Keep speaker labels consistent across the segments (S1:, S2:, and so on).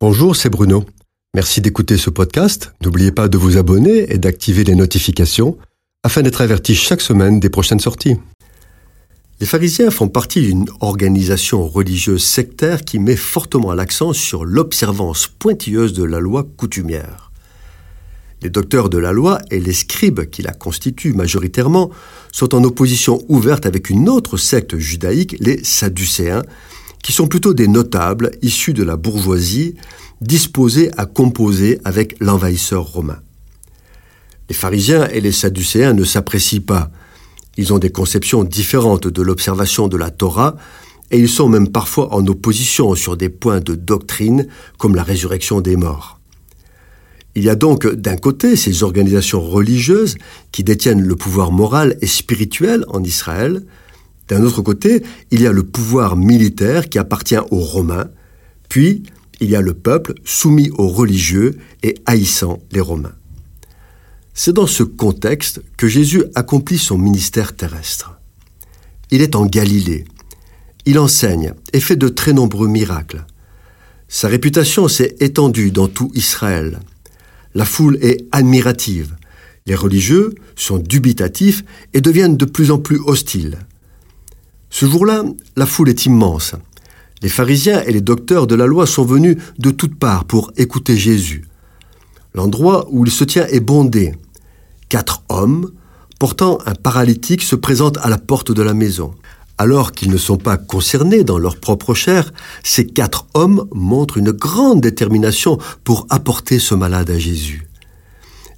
S1: Bonjour, c'est Bruno. Merci d'écouter ce podcast. N'oubliez pas de vous abonner et d'activer les notifications afin d'être averti chaque semaine des prochaines sorties. Les pharisiens font partie d'une organisation religieuse sectaire qui met fortement l'accent sur l'observance pointilleuse de la loi coutumière. Les docteurs de la loi et les scribes qui la constituent majoritairement sont en opposition ouverte avec une autre secte judaïque, les Sadducéens, qui sont plutôt des notables issus de la bourgeoisie, disposés à composer avec l'envahisseur romain. Les pharisiens et les sadducéens ne s'apprécient pas. Ils ont des conceptions différentes de l'observation de la Torah, et ils sont même parfois en opposition sur des points de doctrine comme la résurrection des morts. Il y a donc d'un côté ces organisations religieuses qui détiennent le pouvoir moral et spirituel en Israël, d'un autre côté, il y a le pouvoir militaire qui appartient aux Romains, puis il y a le peuple soumis aux religieux et haïssant les Romains. C'est dans ce contexte que Jésus accomplit son ministère terrestre. Il est en Galilée. Il enseigne et fait de très nombreux miracles. Sa réputation s'est étendue dans tout Israël. La foule est admirative. Les religieux sont dubitatifs et deviennent de plus en plus hostiles. Ce jour-là, la foule est immense. Les pharisiens et les docteurs de la loi sont venus de toutes parts pour écouter Jésus. L'endroit où il se tient est bondé. Quatre hommes, portant un paralytique, se présentent à la porte de la maison. Alors qu'ils ne sont pas concernés dans leur propre chair, ces quatre hommes montrent une grande détermination pour apporter ce malade à Jésus.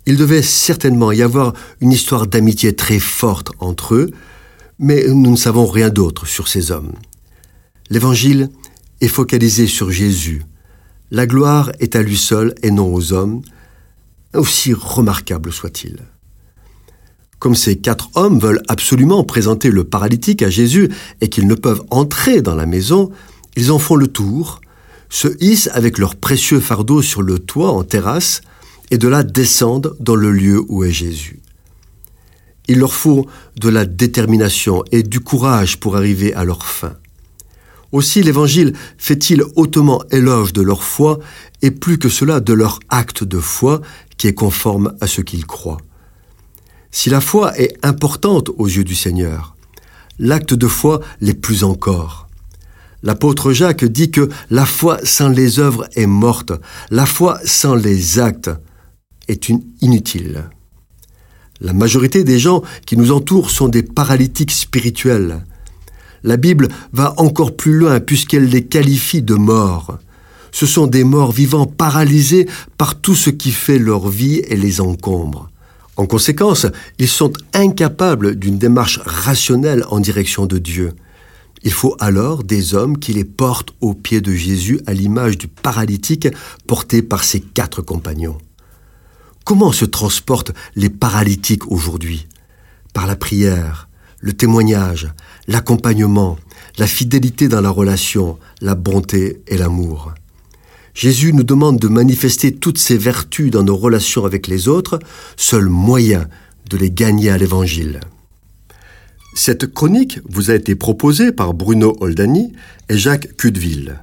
S1: Il devait certainement y avoir une histoire d'amitié très forte entre eux, mais nous ne savons rien d'autre sur ces hommes. L'Évangile est focalisé sur Jésus. La gloire est à lui seul et non aux hommes, aussi remarquable soit-il. Comme ces quatre hommes veulent absolument présenter le paralytique à Jésus et qu'ils ne peuvent entrer dans la maison, ils en font le tour, se hissent avec leur précieux fardeau sur le toit en terrasse et de là descendent dans le lieu où est Jésus. Il leur faut de la détermination et du courage pour arriver à leur fin. Aussi l'Évangile fait-il hautement éloge de leur foi et plus que cela de leur acte de foi qui est conforme à ce qu'ils croient. Si la foi est importante aux yeux du Seigneur, l'acte de foi l'est plus encore. L'apôtre Jacques dit que la foi sans les œuvres est morte, la foi sans les actes est inutile. La majorité des gens qui nous entourent sont des paralytiques spirituels. La Bible va encore plus loin puisqu'elle les qualifie de morts. Ce sont des morts vivants paralysés par tout ce qui fait leur vie et les encombre. En conséquence, ils sont incapables d'une démarche rationnelle en direction de Dieu. Il faut alors des hommes qui les portent aux pieds de Jésus à l'image du paralytique porté par ses quatre compagnons. Comment se transportent les paralytiques aujourd'hui? Par la prière, le témoignage, l'accompagnement, la fidélité dans la relation, la bonté et l'amour. Jésus nous demande de manifester toutes ces vertus dans nos relations avec les autres, seul moyen de les gagner à l'Évangile. Cette chronique vous a été proposée par Bruno Oldani et Jacques Cudeville.